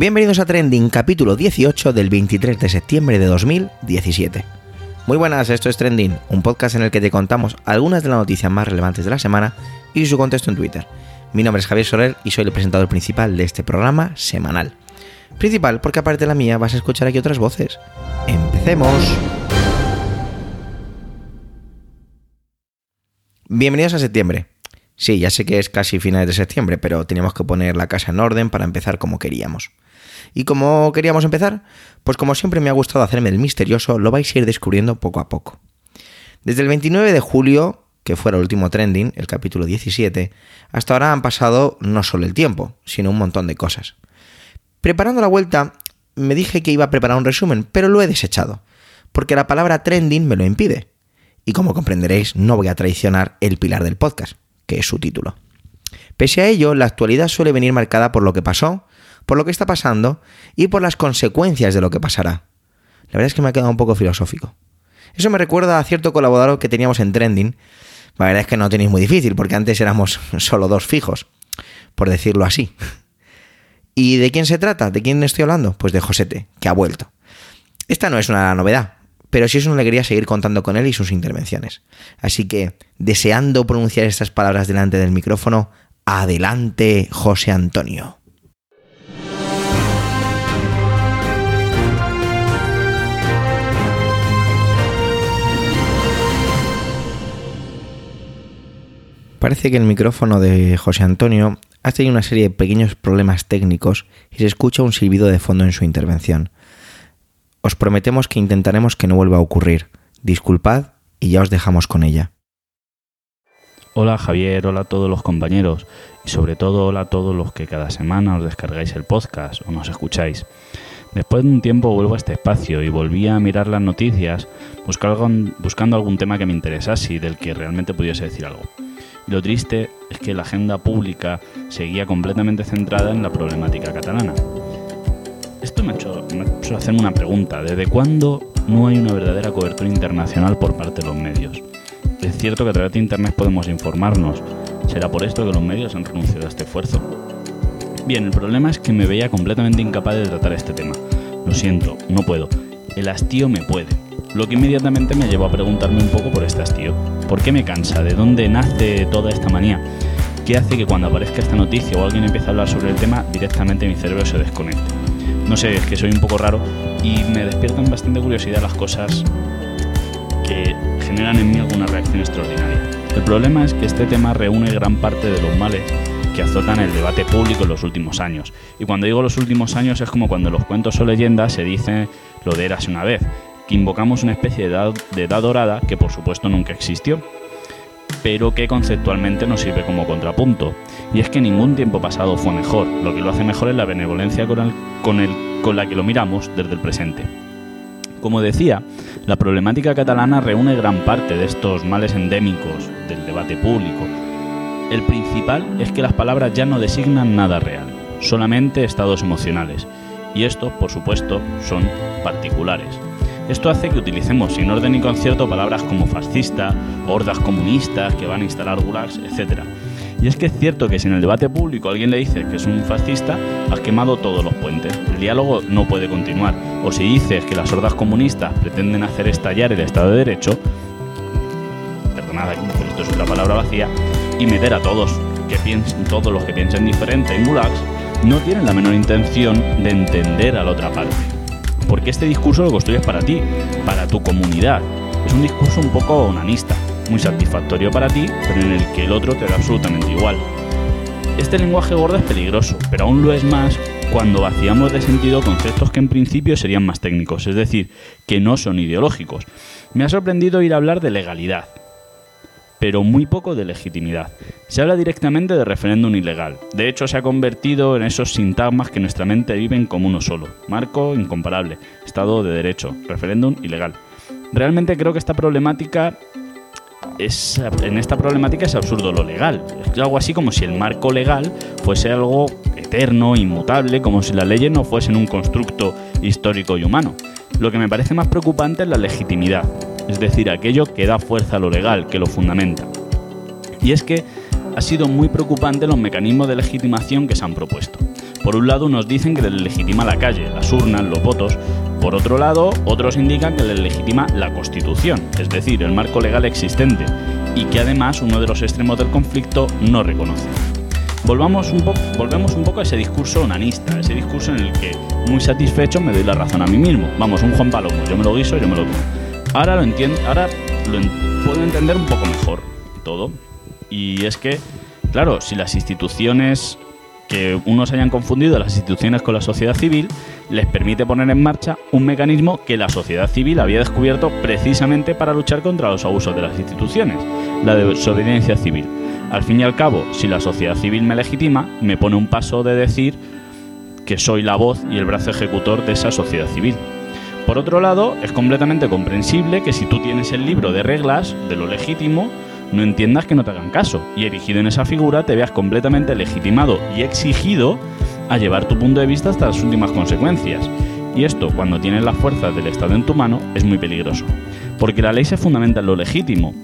Bienvenidos a Trending, capítulo 18 del 23 de septiembre de 2017. Muy buenas, esto es Trending, un podcast en el que te contamos algunas de las noticias más relevantes de la semana y su contexto en Twitter. Mi nombre es Javier Soler y soy el presentador principal de este programa semanal. Principal porque aparte de la mía vas a escuchar aquí otras voces. ¡Empecemos! Bienvenidos a septiembre. Sí, ya sé que es casi finales de septiembre, pero teníamos que poner la casa en orden para empezar como queríamos. ¿Y cómo queríamos empezar? Pues como siempre me ha gustado hacerme el misterioso, lo vais a ir descubriendo poco a poco. Desde el 29 de julio, que fuera el último trending, el capítulo 17, hasta ahora han pasado no solo el tiempo, sino un montón de cosas. Preparando la vuelta, me dije que iba a preparar un resumen, pero lo he desechado, porque la palabra trending me lo impide. Y como comprenderéis, no voy a traicionar el pilar del podcast, que es su título. Pese a ello, la actualidad suele venir marcada por lo que pasó, por lo que está pasando y por las consecuencias de lo que pasará. La verdad es que me ha quedado un poco filosófico. Eso me recuerda a cierto colaborador que teníamos en Trending. La verdad es que no tenéis muy difícil, porque antes éramos solo dos fijos, por decirlo así. ¿Y de quién se trata? ¿De quién estoy hablando? Pues de Josete, que ha vuelto. Esta no es una novedad, pero sí es una alegría seguir contando con él y sus intervenciones. Así que, deseando pronunciar estas palabras delante del micrófono, adelante José Antonio. Parece que el micrófono de José Antonio ha tenido una serie de pequeños problemas técnicos y se escucha un silbido de fondo en su intervención. Os prometemos que intentaremos que no vuelva a ocurrir. Disculpad y ya os dejamos con ella. Hola Javier, hola a todos los compañeros y sobre todo hola a todos los que cada semana os descargáis el podcast o nos escucháis. Después de un tiempo vuelvo a este espacio y volví a mirar las noticias buscando algún tema que me interesase y del que realmente pudiese decir algo. Y lo triste es que la agenda pública seguía completamente centrada en la problemática catalana. Esto me ha, hecho, hacerme una pregunta. ¿Desde cuándo no hay una verdadera cobertura internacional por parte de los medios? Es cierto que a través de Internet podemos informarnos. ¿Será por esto que los medios han renunciado a este esfuerzo? Bien, el problema es que me veía completamente incapaz de tratar este tema. Lo siento, no puedo. El hastío me puede. Lo que inmediatamente me llevó a preguntarme un poco por este hastío. ¿Por qué me cansa? ¿De dónde nace toda esta manía? ¿Qué hace que cuando aparezca esta noticia o alguien empiece a hablar sobre el tema, directamente mi cerebro se desconecte? No sé, es que soy un poco raro y me despiertan bastante curiosidad las cosas que generan en mí alguna reacción extraordinaria. El problema es que este tema reúne gran parte de los males que azotan el debate público en los últimos años. Y cuando digo los últimos años es como cuando los cuentos o leyendas se dice lo de érase una vez, que invocamos una especie de edad, de edad dorada que por supuesto nunca existió, pero que conceptualmente nos sirve como contrapunto. Y es que ningún tiempo pasado fue mejor, lo que lo hace mejor es la benevolencia con, con, con la que lo miramos desde el presente. Como decía, la problemática catalana reúne gran parte de estos males endémicos del debate público. El principal es que las palabras ya no designan nada real, solamente estados emocionales, y estos, por supuesto, son particulares. Esto hace que utilicemos sin orden ni concierto palabras como fascista, hordas comunistas que van a instalar gulags, etc. Y es que es cierto que si en el debate público alguien le dice que es un fascista, has quemado todos los puentes. El diálogo no puede continuar. O si dices que las hordas comunistas pretenden hacer estallar el Estado de Derecho, perdonad pero esto es otra palabra vacía, y meter a todos, que piensen, todos los que piensen diferente en gulags, no tienen la menor intención de entender a la otra parte porque este discurso lo construyes para ti, para tu comunidad. Es un discurso un poco onanista, muy satisfactorio para ti, pero en el que el otro te da absolutamente igual. Este lenguaje gordo es peligroso, pero aún lo es más cuando vaciamos de sentido conceptos que en principio serían más técnicos, es decir, que no son ideológicos. Me ha sorprendido ir a hablar de legalidad, pero muy poco de legitimidad. Se habla directamente de referéndum ilegal. De hecho, se ha convertido en esos sintagmas que nuestra mente viven como uno solo. Marco incomparable, Estado de Derecho, referéndum ilegal. Realmente creo que esta problemática es, en esta problemática es absurdo lo legal. Es algo así como si el marco legal fuese algo eterno, inmutable, como si las leyes no fuesen un constructo histórico y humano. Lo que me parece más preocupante es la legitimidad es decir, aquello que da fuerza a lo legal, que lo fundamenta. Y es que ha sido muy preocupante los mecanismos de legitimación que se han propuesto. Por un lado, unos dicen que les legitima la calle, las urnas, los votos. Por otro lado, otros indican que les legitima la Constitución, es decir, el marco legal existente, y que además uno de los extremos del conflicto no reconoce. Volvamos un poco, volvemos un poco a ese discurso onanista, ese discurso en el que, muy satisfecho, me doy la razón a mí mismo. Vamos, un Juan Palomo, yo me lo guiso, yo me lo tomo. Ahora lo entiendo, ahora lo puedo entender un poco mejor todo. Y es que, claro, si las instituciones que unos hayan confundido las instituciones con la sociedad civil les permite poner en marcha un mecanismo que la sociedad civil había descubierto precisamente para luchar contra los abusos de las instituciones, la desobediencia civil. Al fin y al cabo, si la sociedad civil me legitima, me pone un paso de decir que soy la voz y el brazo ejecutor de esa sociedad civil. Por otro lado, es completamente comprensible que si tú tienes el libro de reglas de lo legítimo, no entiendas que no te hagan caso y erigido en esa figura te veas completamente legitimado y exigido a llevar tu punto de vista hasta las últimas consecuencias. Y esto, cuando tienes las fuerzas del Estado en tu mano, es muy peligroso. Porque la ley se fundamenta en lo legítimo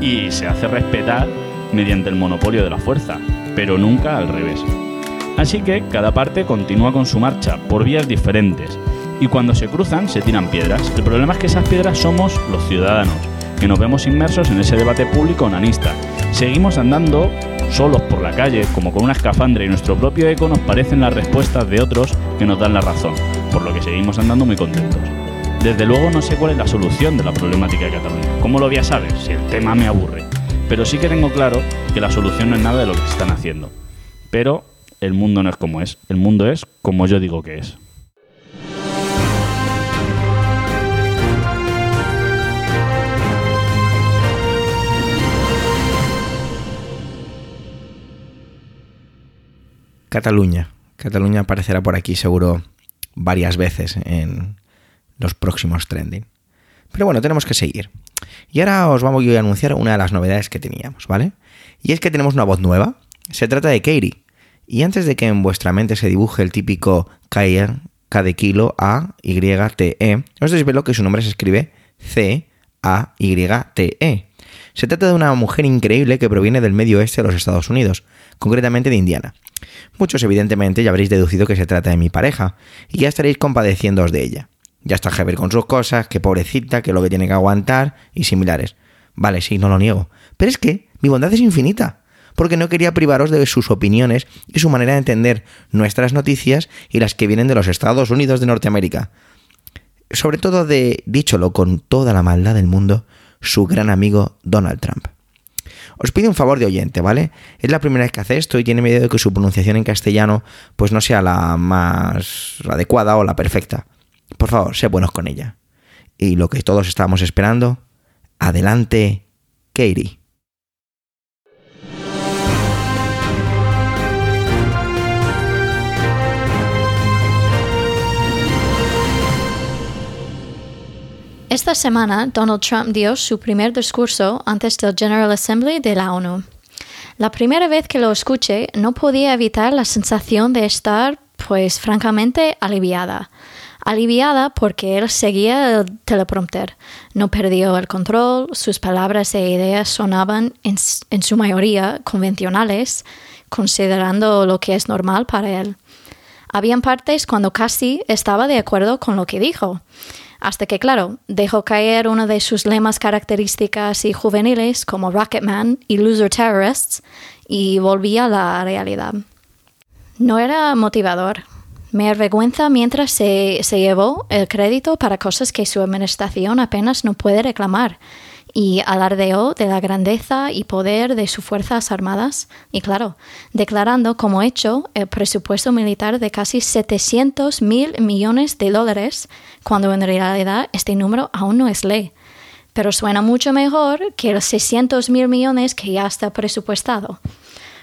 y se hace respetar mediante el monopolio de la fuerza, pero nunca al revés. Así que cada parte continúa con su marcha por vías diferentes y cuando se cruzan se tiran piedras. El problema es que esas piedras somos los ciudadanos, que nos vemos inmersos en ese debate público onanista. Seguimos andando solos por la calle, como con una escafandra y nuestro propio eco nos parecen las respuestas de otros que nos dan la razón, por lo que seguimos andando muy contentos. Desde luego no sé cuál es la solución de la problemática de Cataluña. ¿Cómo lo voy a saber si el tema me aburre? Pero sí que tengo claro que la solución no es nada de lo que están haciendo. Pero el mundo no es como es, el mundo es como yo digo que es. Cataluña. Cataluña aparecerá por aquí seguro varias veces en los próximos trending. Pero bueno, tenemos que seguir. Y ahora os vamos a anunciar una de las novedades que teníamos, ¿vale? Y es que tenemos una voz nueva. Se trata de Katie. Y antes de que en vuestra mente se dibuje el típico Kayer, K de kilo, A, Y, T, E, os desvelo que su nombre se escribe C, A, Y, T, E. Se trata de una mujer increíble que proviene del medio oeste de los Estados Unidos, concretamente de Indiana. Muchos evidentemente ya habréis deducido que se trata de mi pareja, y ya estaréis compadeciéndoos de ella. Ya está Heber con sus cosas, que pobrecita, que lo que tiene que aguantar, y similares. Vale, sí, no lo niego. Pero es que mi bondad es infinita, porque no quería privaros de sus opiniones y su manera de entender nuestras noticias y las que vienen de los Estados Unidos de Norteamérica. Sobre todo de, dícholo con toda la maldad del mundo, su gran amigo Donald Trump. Os pido un favor de oyente, ¿vale? Es la primera vez que hace esto y tiene miedo de que su pronunciación en castellano pues no sea la más adecuada o la perfecta. Por favor, sé buenos con ella. Y lo que todos estábamos esperando, adelante, Katie. Esta semana, Donald Trump dio su primer discurso antes del General Assembly de la ONU. La primera vez que lo escuché, no podía evitar la sensación de estar, pues francamente, aliviada. Aliviada porque él seguía el teleprompter, no perdió el control, sus palabras e ideas sonaban en, en su mayoría convencionales, considerando lo que es normal para él. Habían partes cuando casi estaba de acuerdo con lo que dijo hasta que, claro, dejó caer uno de sus lemas características y juveniles como Rocketman y Loser Terrorists y volvía a la realidad. No era motivador. Me avergüenza mientras se, se llevó el crédito para cosas que su administración apenas no puede reclamar y alardeó de la grandeza y poder de sus Fuerzas Armadas y, claro, declarando como hecho el presupuesto militar de casi 700 mil millones de dólares, cuando en realidad este número aún no es ley. Pero suena mucho mejor que los 600 mil millones que ya está presupuestado.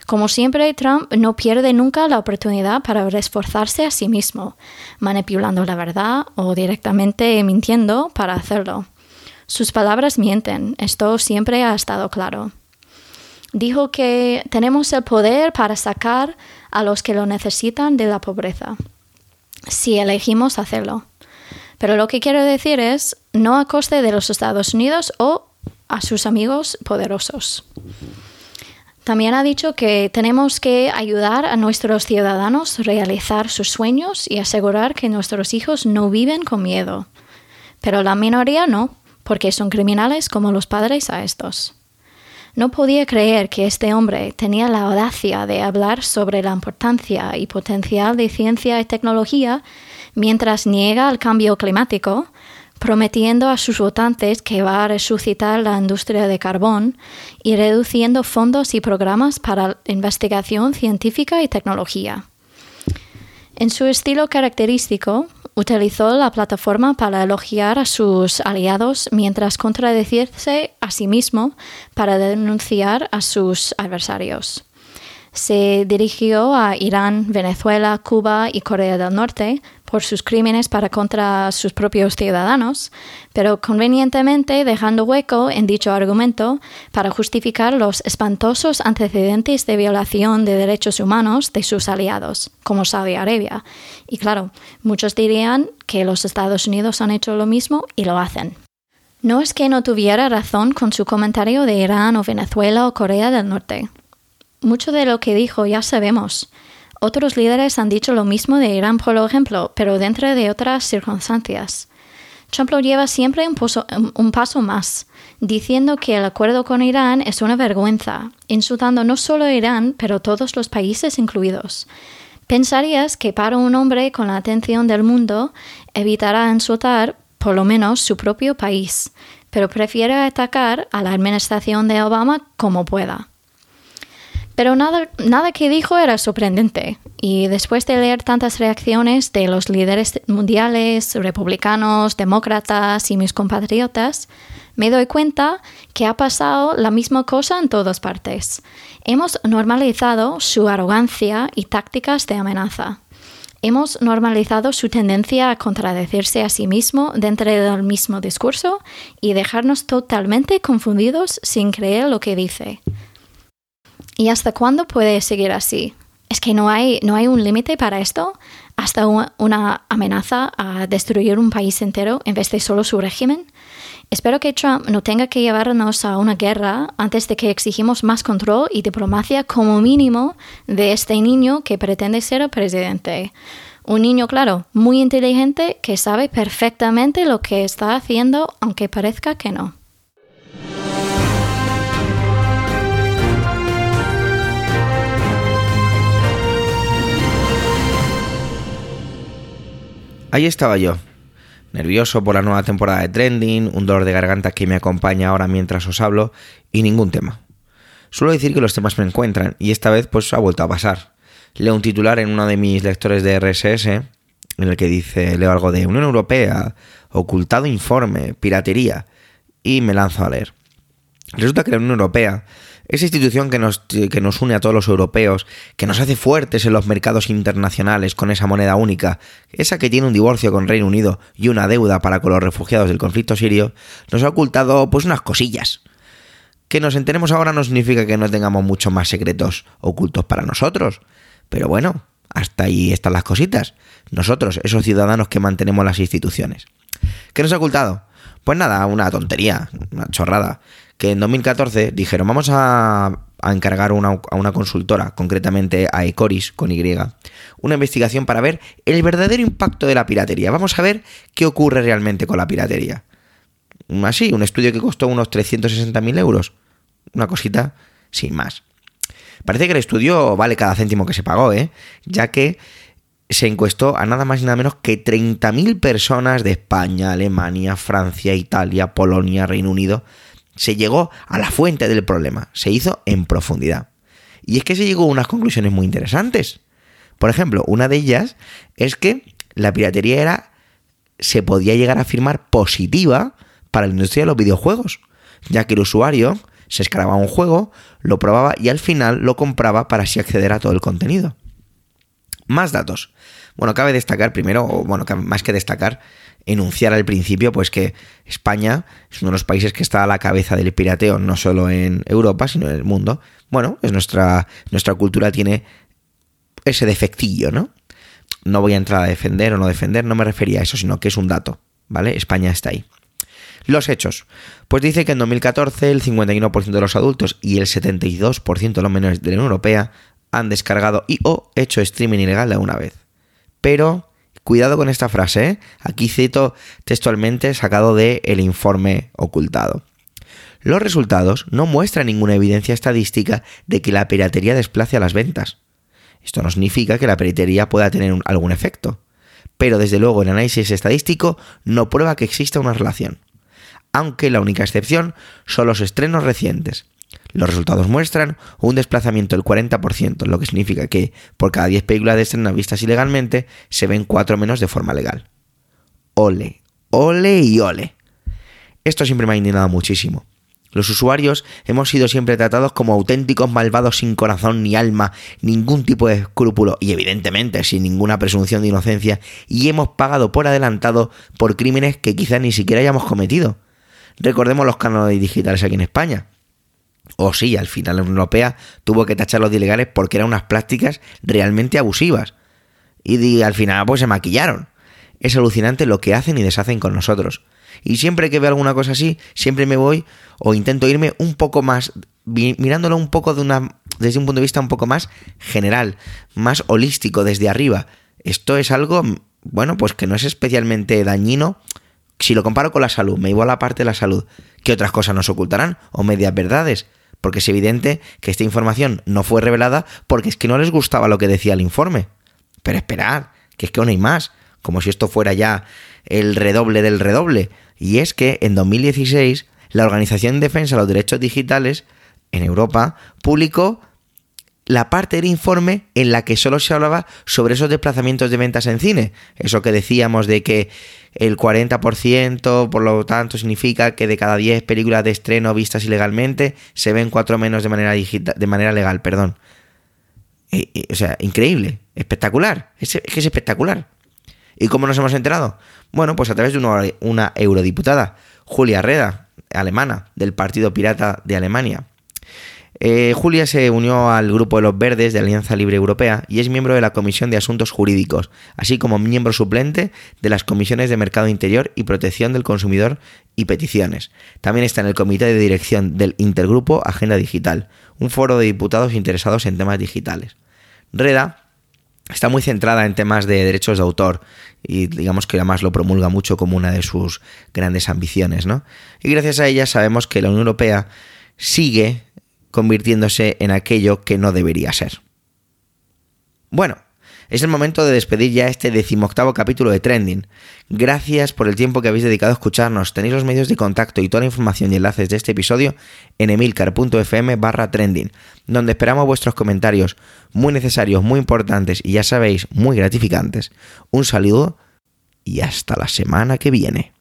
Como siempre, Trump no pierde nunca la oportunidad para reforzarse a sí mismo, manipulando la verdad o directamente mintiendo para hacerlo. Sus palabras mienten, esto siempre ha estado claro. Dijo que tenemos el poder para sacar a los que lo necesitan de la pobreza, si elegimos hacerlo. Pero lo que quiero decir es, no a coste de los Estados Unidos o a sus amigos poderosos. También ha dicho que tenemos que ayudar a nuestros ciudadanos a realizar sus sueños y asegurar que nuestros hijos no viven con miedo. Pero la minoría no, porque son criminales como los padres a estos. No podía creer que este hombre tenía la audacia de hablar sobre la importancia y potencial de ciencia y tecnología mientras niega el cambio climático, prometiendo a sus votantes que va a resucitar la industria de carbón y reduciendo fondos y programas para investigación científica y tecnología. En su estilo característico, utilizó la plataforma para elogiar a sus aliados mientras contradecirse a sí mismo para denunciar a sus adversarios se dirigió a Irán, Venezuela, Cuba y Corea del Norte por sus crímenes para contra sus propios ciudadanos, pero convenientemente dejando hueco en dicho argumento para justificar los espantosos antecedentes de violación de derechos humanos de sus aliados, como Saudi Arabia. Y claro, muchos dirían que los Estados Unidos han hecho lo mismo y lo hacen. No es que no tuviera razón con su comentario de Irán o Venezuela o Corea del Norte. Mucho de lo que dijo ya sabemos. Otros líderes han dicho lo mismo de Irán, por ejemplo, pero dentro de otras circunstancias. Trump lo lleva siempre un, paso más, diciendo que el acuerdo con Irán es una vergüenza, insultando no solo a Irán, pero todos los países incluidos. Pensarías que para un hombre con la atención del mundo evitará insultar por lo menos su propio país, pero prefiere atacar a la administración de Obama como pueda. Pero nada, nada que dijo era sorprendente. Y después de leer tantas reacciones de los líderes mundiales, republicanos, demócratas y mis compatriotas, me doy cuenta que ha pasado la misma cosa en todas partes. Hemos normalizado su arrogancia y tácticas de amenaza. Hemos normalizado su tendencia a contradecirse a sí mismo dentro del mismo discurso y dejarnos totalmente confundidos sin creer lo que dice. ¿Y hasta cuándo puede seguir así? Es que no hay, no hay un límite para esto, hasta una, amenaza a destruir un país entero en vez de solo su régimen. Espero que Trump no tenga que llevarnos a una guerra antes de que exigimos más control y diplomacia como mínimo de este niño que pretende ser presidente. Un niño, claro, muy inteligente que sabe perfectamente lo que está haciendo, aunque parezca que no. Ahí estaba yo, nervioso por la nueva temporada de Trending, un dolor de garganta que me acompaña ahora mientras os hablo y ningún tema. Suelo decir que los temas me encuentran y esta vez pues ha vuelto a pasar. Leo un titular en uno de mis lectores de RSS en el que dice, leo algo de Unión Europea, ocultado informe, piratería y me lanzo a leer. Resulta que la Unión Europea esa institución que nos, que nos une a todos los europeos, que nos hace fuertes en los mercados internacionales con esa moneda única, esa que tiene un divorcio con Reino Unido y una deuda para con los refugiados del conflicto sirio, nos ha ocultado pues unas cosillas. Que nos enteremos ahora no significa que no tengamos muchos más secretos ocultos para nosotros. Pero bueno, hasta ahí están las cositas. Nosotros, esos ciudadanos que mantenemos las instituciones. ¿Qué nos ha ocultado? Pues nada, una tontería, una chorrada que en 2014 dijeron vamos a, encargar una, a una consultora, concretamente a Ecoris con Y, una investigación para ver el verdadero impacto de la piratería. Vamos a ver qué ocurre realmente con la piratería. Así, un estudio que costó unos 360.000 euros. Una cosita sin más. Parece que el estudio vale cada céntimo que se pagó, ¿eh? ya que se encuestó a nada más y nada menos que 30.000 personas de España, Alemania, Francia, Italia, Polonia, Reino Unido, se llegó a la fuente del problema, se hizo en profundidad. Y es que se llegó a unas conclusiones muy interesantes. Por ejemplo, una de ellas es que la piratería era, se podía llegar a afirmar positiva para la industria de los videojuegos, ya que el usuario se escalaba un juego, lo probaba y al final lo compraba para así acceder a todo el contenido. Más datos. Bueno, cabe destacar primero, o bueno, más que destacar, enunciar al principio, pues que España es uno de los países que está a la cabeza del pirateo, no solo en Europa, sino en el mundo. Bueno, es nuestra, nuestra cultura tiene ese defectillo, ¿no? No voy a entrar a defender o no defender, no me refería a eso, sino que es un dato, ¿vale? España está ahí. Los hechos. Pues dice que en 2014 el 51% de los adultos y el 72% de los menores de la Unión Europea han descargado y o hecho streaming ilegal de una vez. Pero cuidado con esta frase, ¿eh? aquí cito textualmente sacado de el informe ocultado. Los resultados no muestran ninguna evidencia estadística de que la piratería desplace a las ventas. Esto no significa que la piratería pueda tener algún efecto, pero desde luego el análisis estadístico no prueba que exista una relación, aunque la única excepción son los estrenos recientes. Los resultados muestran un desplazamiento del 40%, lo que significa que por cada 10 películas de estreno vistas ilegalmente se ven 4 menos de forma legal. Ole, ole y ole. Esto siempre me ha indignado muchísimo. Los usuarios hemos sido siempre tratados como auténticos malvados sin corazón ni alma, ningún tipo de escrúpulo y evidentemente sin ninguna presunción de inocencia y hemos pagado por adelantado por crímenes que quizás ni siquiera hayamos cometido. Recordemos los canales digitales aquí en España. O sí, al final la Unión Europea tuvo que tacharlos de ilegales porque eran unas prácticas realmente abusivas. Y al final pues se maquillaron. Es alucinante lo que hacen y deshacen con nosotros. Y siempre que veo alguna cosa así, siempre me voy o intento irme un poco más, mirándolo un poco desde un punto de vista un poco más general, más holístico, desde arriba. Esto es algo, bueno, pues que no es especialmente dañino. Si lo comparo con la salud, me iba a la parte de la salud. ¿Qué otras cosas nos ocultarán? ¿O medias verdades? Porque es evidente que esta información no fue revelada porque es que no les gustaba lo que decía el informe. Pero esperad, que es que aún hay más. Como si esto fuera ya el redoble del redoble. Y es que en 2016 la Organización de Defensa de los Derechos Digitales en Europa publicó la parte del informe en la que solo se hablaba sobre esos desplazamientos de ventas en cine. Eso que decíamos de que el 40%, por lo tanto, significa que de cada 10 películas de estreno vistas ilegalmente, se ven 4 menos de manera, de manera legal. Perdón. o sea, increíble, espectacular. Es, es que es espectacular. ¿Y cómo nos hemos enterado? Bueno, pues a través de una, eurodiputada, Julia Reda, alemana, del Partido Pirata de Alemania. Eh, Julia se unió al grupo de los verdes de Alianza Libre Europea y es miembro de la Comisión de Asuntos Jurídicos, así como miembro suplente de las comisiones de Mercado Interior y Protección del Consumidor y Peticiones. También está en el comité de dirección del Intergrupo Agenda Digital, un foro de diputados interesados en temas digitales. Reda está muy centrada en temas de derechos de autor y digamos que además lo promulga mucho como una de sus grandes ambiciones, ¿no? Y gracias a ella sabemos que la Unión Europea sigue convirtiéndose en aquello que no debería ser. Bueno, es el momento de despedir ya este decimoctavo capítulo de Trending. Gracias por el tiempo que habéis dedicado a escucharnos. Tenéis los medios de contacto y toda la información y enlaces de este episodio en emilcar.fm barra trending, donde esperamos vuestros comentarios muy necesarios, muy importantes y ya sabéis, muy gratificantes. Un saludo y hasta la semana que viene.